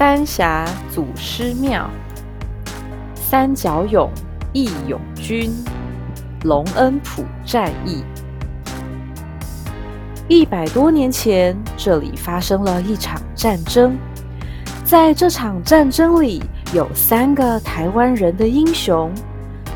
三峡祖师庙，三角勇义勇军，隆恩普战役。一百多年前，这里发生了一场战争。在这场战争里，有三个台湾人的英雄，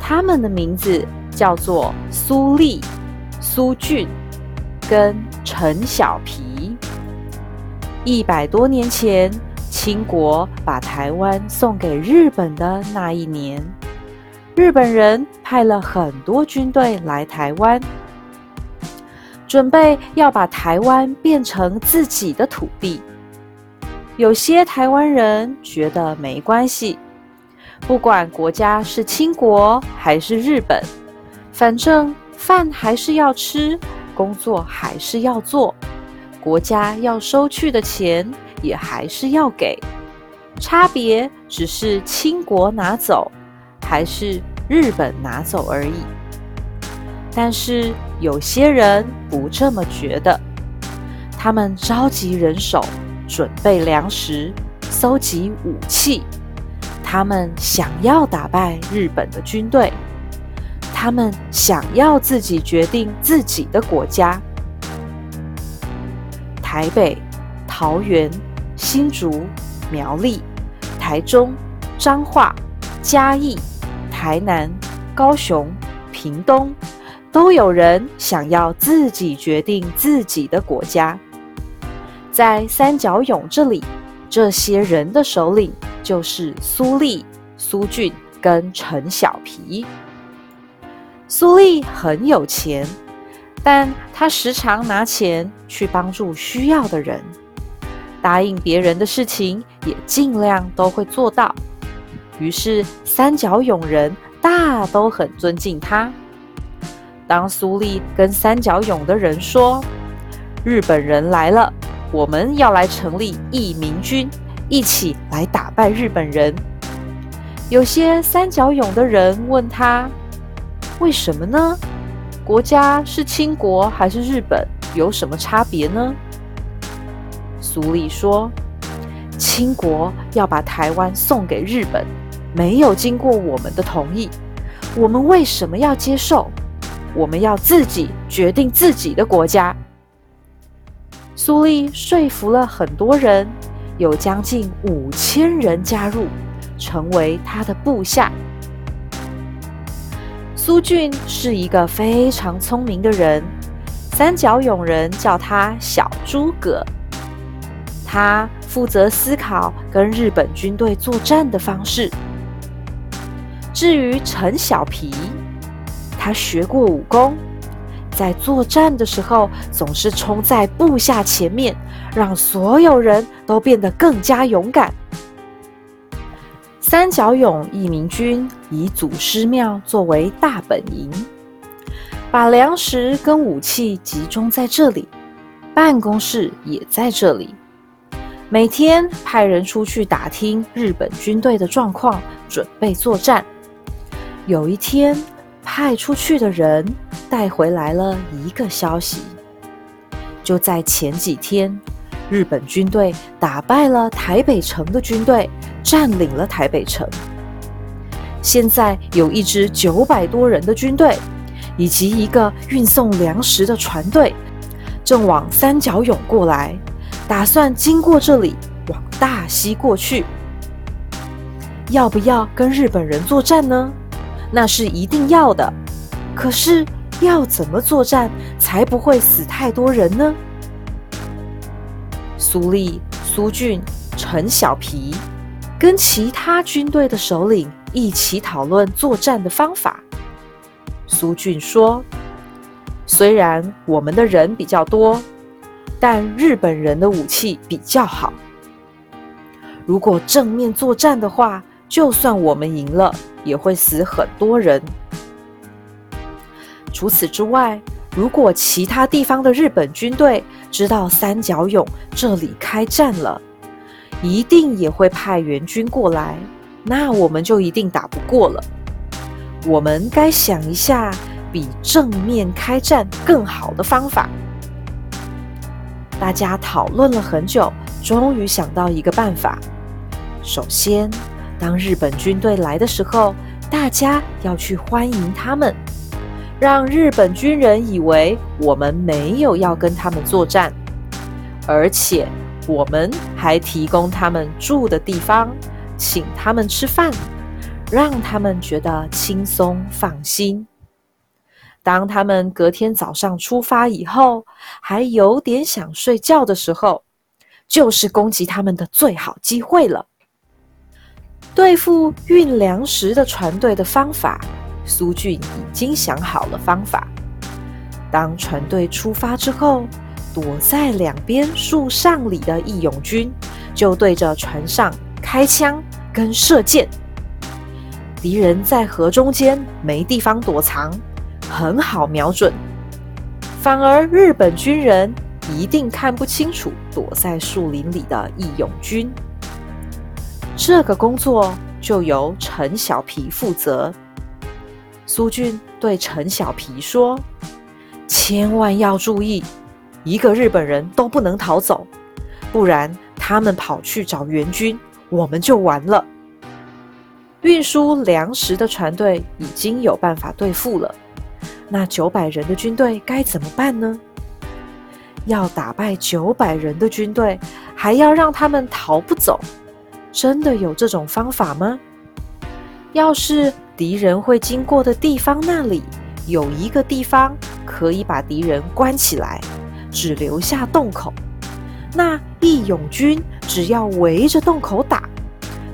他们的名字叫做苏立、苏俊跟陈小皮。一百多年前，清国把台湾送给日本的那一年，日本人派了很多军队来台湾。准备要把台湾变成自己的土地。有些台湾人觉得没关系，不管国家是清国还是日本，反正饭还是要吃，工作还是要做，国家要收去的钱也还是要给，差别只是清国拿走还是日本拿走而已。但是有些人不这么觉得，他们召集人手，准备粮食，搜集武器。他们想要打败日本的军队，他们想要自己决定自己的国家。台北、桃园、新竹、苗栗、台中、彰化、嘉义、台南、高雄、屏东。都有人想要自己决定自己的国家。在三角涌这里，这些人的首领就是苏立、苏俊跟陈小皮。苏立很有钱，但他时常拿钱去帮助需要的人，答应别人的事情也尽量都会做到。于是三角涌人大都很尊敬他。当苏立跟三角勇的人说：“日本人来了，我们要来成立义民军，一起来打败日本人。”有些三角勇的人问他：“为什么呢？国家是清国还是日本，有什么差别呢？”苏立说：“清国要把台湾送给日本，没有经过我们的同意，我们为什么要接受？”我们要自己决定自己的国家。苏立说服了很多人，有将近五千人加入，成为他的部下。苏俊是一个非常聪明的人，三角勇人叫他小诸葛。他负责思考跟日本军队作战的方式。至于陈小皮。他学过武功，在作战的时候总是冲在部下前面，让所有人都变得更加勇敢。三角勇义民军以祖师庙作为大本营，把粮食跟武器集中在这里，办公室也在这里。每天派人出去打听日本军队的状况，准备作战。有一天。派出去的人带回来了一个消息：就在前几天，日本军队打败了台北城的军队，占领了台北城。现在有一支九百多人的军队，以及一个运送粮食的船队，正往三角涌过来，打算经过这里往大西过去。要不要跟日本人作战呢？那是一定要的，可是要怎么作战才不会死太多人呢？苏立、苏俊、陈小皮跟其他军队的首领一起讨论作战的方法。苏俊说：“虽然我们的人比较多，但日本人的武器比较好。如果正面作战的话，就算我们赢了。”也会死很多人。除此之外，如果其他地方的日本军队知道三角涌这里开战了，一定也会派援军过来，那我们就一定打不过了。我们该想一下比正面开战更好的方法。大家讨论了很久，终于想到一个办法，首先，当日本军队来的时候，大家要去欢迎他们，让日本军人以为我们没有要跟他们作战，而且我们还提供他们住的地方，请他们吃饭，让他们觉得轻松放心。当他们隔天早上出发以后，还有点想睡觉的时候，就是攻击他们的最好机会了。对付运粮食的船队的方法，苏俊已经想好了方法。当船队出发之后，躲在两边树上里的义勇军就对着船上开枪跟射箭。敌人在河中间没地方躲藏。很好瞄准，反而日本军人一定看不清楚躲在树林里的义勇军。这个工作就由陈小皮负责。苏俊对陈小皮说：“千万要注意，一个日本人都不能逃走，不然他们跑去找援军，我们就完了。”运输粮食的船队已经有办法对付了。那九百人的军队该怎么办呢？要打败九百人的军队，还要让他们逃不走，真的有这种方法吗？要是敌人会经过的地方那里有一个地方可以把敌人关起来，只留下洞口，那义勇军只要围着洞口打，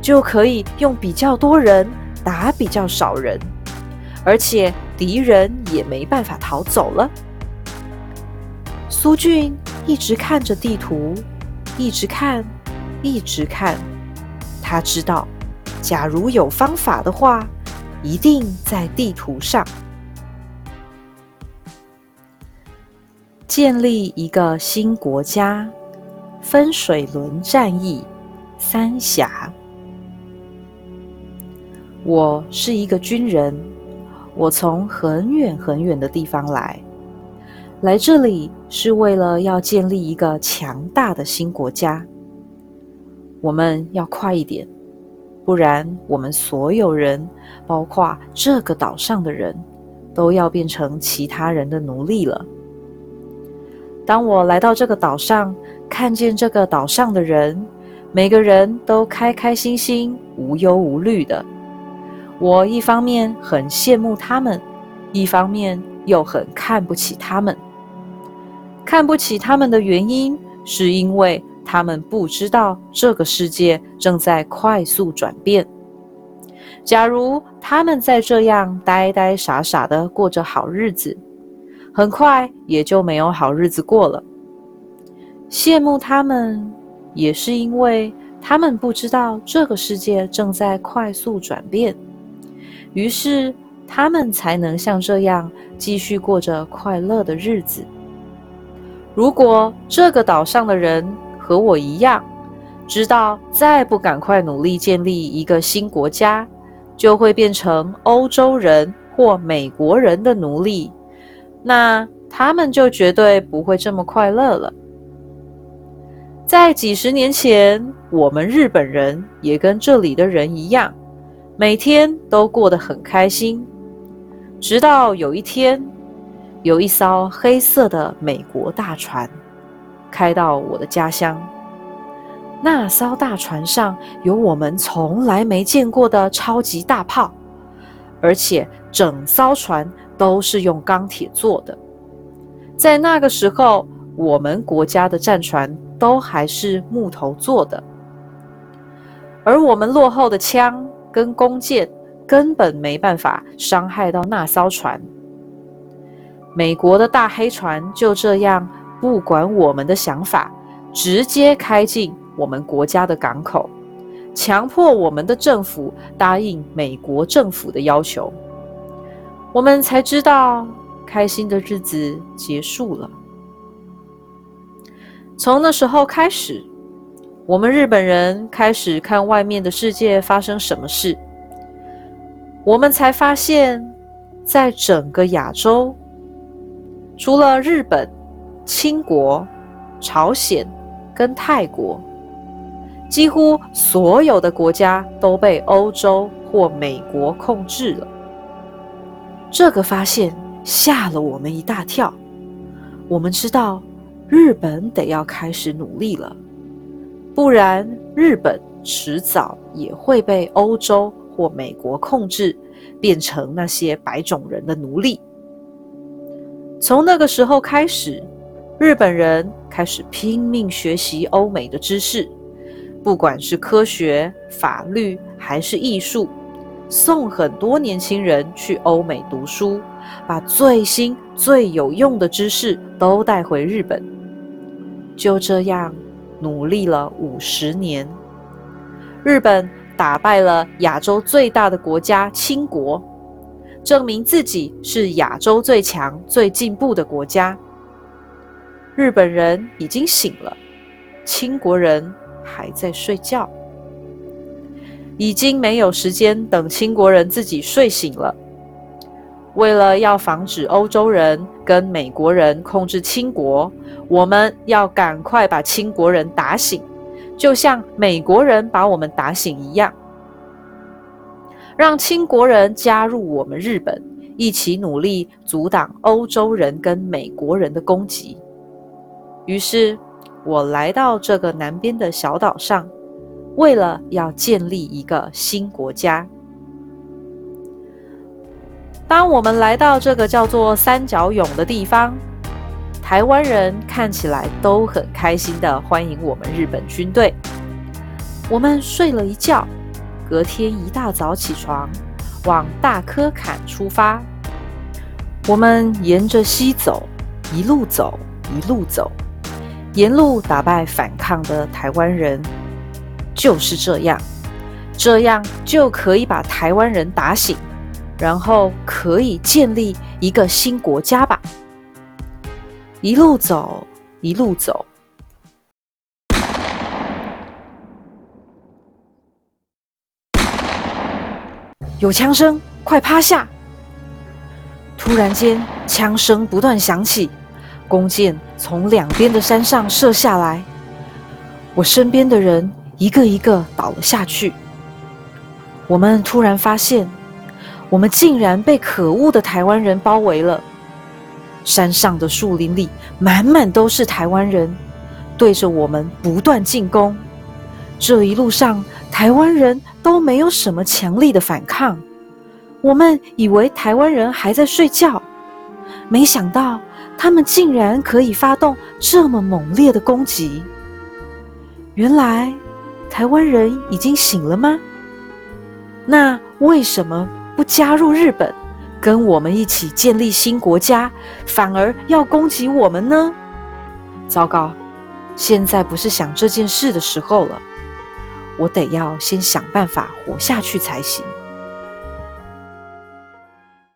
就可以用比较多人打比较少人。而且敌人也没办法逃走了。苏俊一直看着地图，一直看，一直看。他知道，假如有方法的话，一定在地图上。建立一个新国家，分水轮战役，三峡。我是一个军人。我从很远很远的地方来，来这里是为了要建立一个强大的新国家。我们要快一点，不然我们所有人，包括这个岛上的人，都要变成其他人的奴隶了。当我来到这个岛上，看见这个岛上的人，每个人都开开心心、无忧无虑的。我一方面很羡慕他们，一方面又很看不起他们。看不起他们的原因，是因为他们不知道这个世界正在快速转变。假如他们在这样呆呆傻傻的过着好日子，很快也就没有好日子过了。羡慕他们，也是因为他们不知道这个世界正在快速转变。于是，他们才能像这样继续过着快乐的日子。如果这个岛上的人和我一样，知道再不赶快努力建立一个新国家，就会变成欧洲人或美国人的奴隶，那他们就绝对不会这么快乐了。在几十年前，我们日本人也跟这里的人一样。每天都过得很开心，直到有一天，有一艘黑色的美国大船开到我的家乡。那艘大船上有我们从来没见过的超级大炮，而且整艘船都是用钢铁做的。在那个时候，我们国家的战船都还是木头做的，而我们落后的枪。跟弓箭根本没办法伤害到那艘船。美国的大黑船就这样不管我们的想法，直接开进我们国家的港口，强迫我们的政府答应美国政府的要求。我们才知道，开心的日子结束了。从那时候开始。我们日本人开始看外面的世界发生什么事，我们才发现，在整个亚洲，除了日本、清国、朝鲜跟泰国，几乎所有的国家都被欧洲或美国控制了。这个发现吓了我们一大跳。我们知道，日本得要开始努力了，不然日本迟早也会被欧洲或美国控制，变成那些白种人的奴隶。从那个时候开始，日本人开始拼命学习欧美的知识。不管是科学、法律还是艺术，送很多年轻人去欧美读书，把最新最有用的知识都带回日本。就这样努力了五十年，日本打败了亚洲最大的国家清国，证明自己是亚洲最强、最进步的国家。日本人已经醒了，清国人。还在睡觉，已经没有时间等清国人自己睡醒了。为了要防止欧洲人跟美国人控制清国，我们要赶快把清国人打醒，就像美国人把我们打醒一样，让清国人加入我们日本，一起努力阻挡欧洲人跟美国人的攻击。于是。我来到这个南边的小岛上，为了要建立一个新国家。当我们来到这个叫做三角涌的地方，台湾人看起来都很开心的欢迎我们日本军队。我们睡了一觉，隔天一大早起床，往大科坎出发。我们沿着西走，一路走，一路走。沿路打败反抗的台湾人，就是这样，这样就可以把台湾人打醒，然后可以建立一个新国家吧。一路走，一路走，有枪声，快趴下！突然间，枪声不断响起。弓箭从两边的山上射下来，我身边的人一个一个倒了下去。我们突然发现，我们竟然被可恶的台湾人包围了。山上的树林里满满都是台湾人，对着我们不断进攻。这一路上，台湾人都没有什么强力的反抗。我们以为台湾人还在睡觉，没想到。他们竟然可以发动这么猛烈的攻击！原来台湾人已经醒了吗？那为什么不加入日本，跟我们一起建立新国家，反而要攻击我们呢？糟糕！现在不是想这件事的时候了，我得要先想办法活下去才行。